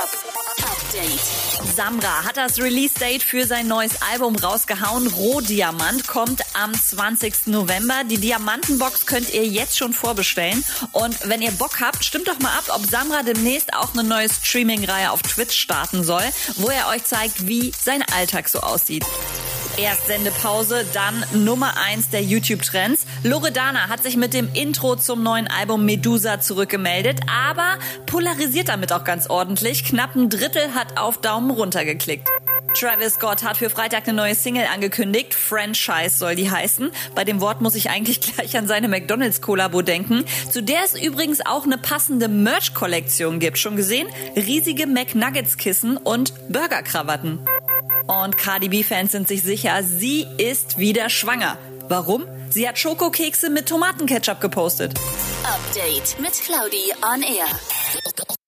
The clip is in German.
Update. Samra hat das Release-Date für sein neues Album rausgehauen. Rohdiamant kommt am 20. November. Die Diamantenbox könnt ihr jetzt schon vorbestellen. Und wenn ihr Bock habt, stimmt doch mal ab, ob Samra demnächst auch eine neue Streaming-Reihe auf Twitch starten soll, wo er euch zeigt, wie sein Alltag so aussieht. Erst Sendepause, dann Nummer 1 der YouTube-Trends. Loredana hat sich mit dem Intro zum neuen Album Medusa zurückgemeldet, aber polarisiert damit auch ganz ordentlich. Knapp ein Drittel hat auf Daumen runter geklickt. Travis Scott hat für Freitag eine neue Single angekündigt. Franchise soll die heißen. Bei dem Wort muss ich eigentlich gleich an seine McDonalds-Kollabo denken, zu der es übrigens auch eine passende Merch-Kollektion gibt. Schon gesehen? Riesige McNuggets-Kissen und Burger-Krawatten. Und Cardi B-Fans sind sich sicher, sie ist wieder schwanger. Warum? Sie hat Schokokekse mit Tomatenketchup gepostet. Update mit Claudi on Air.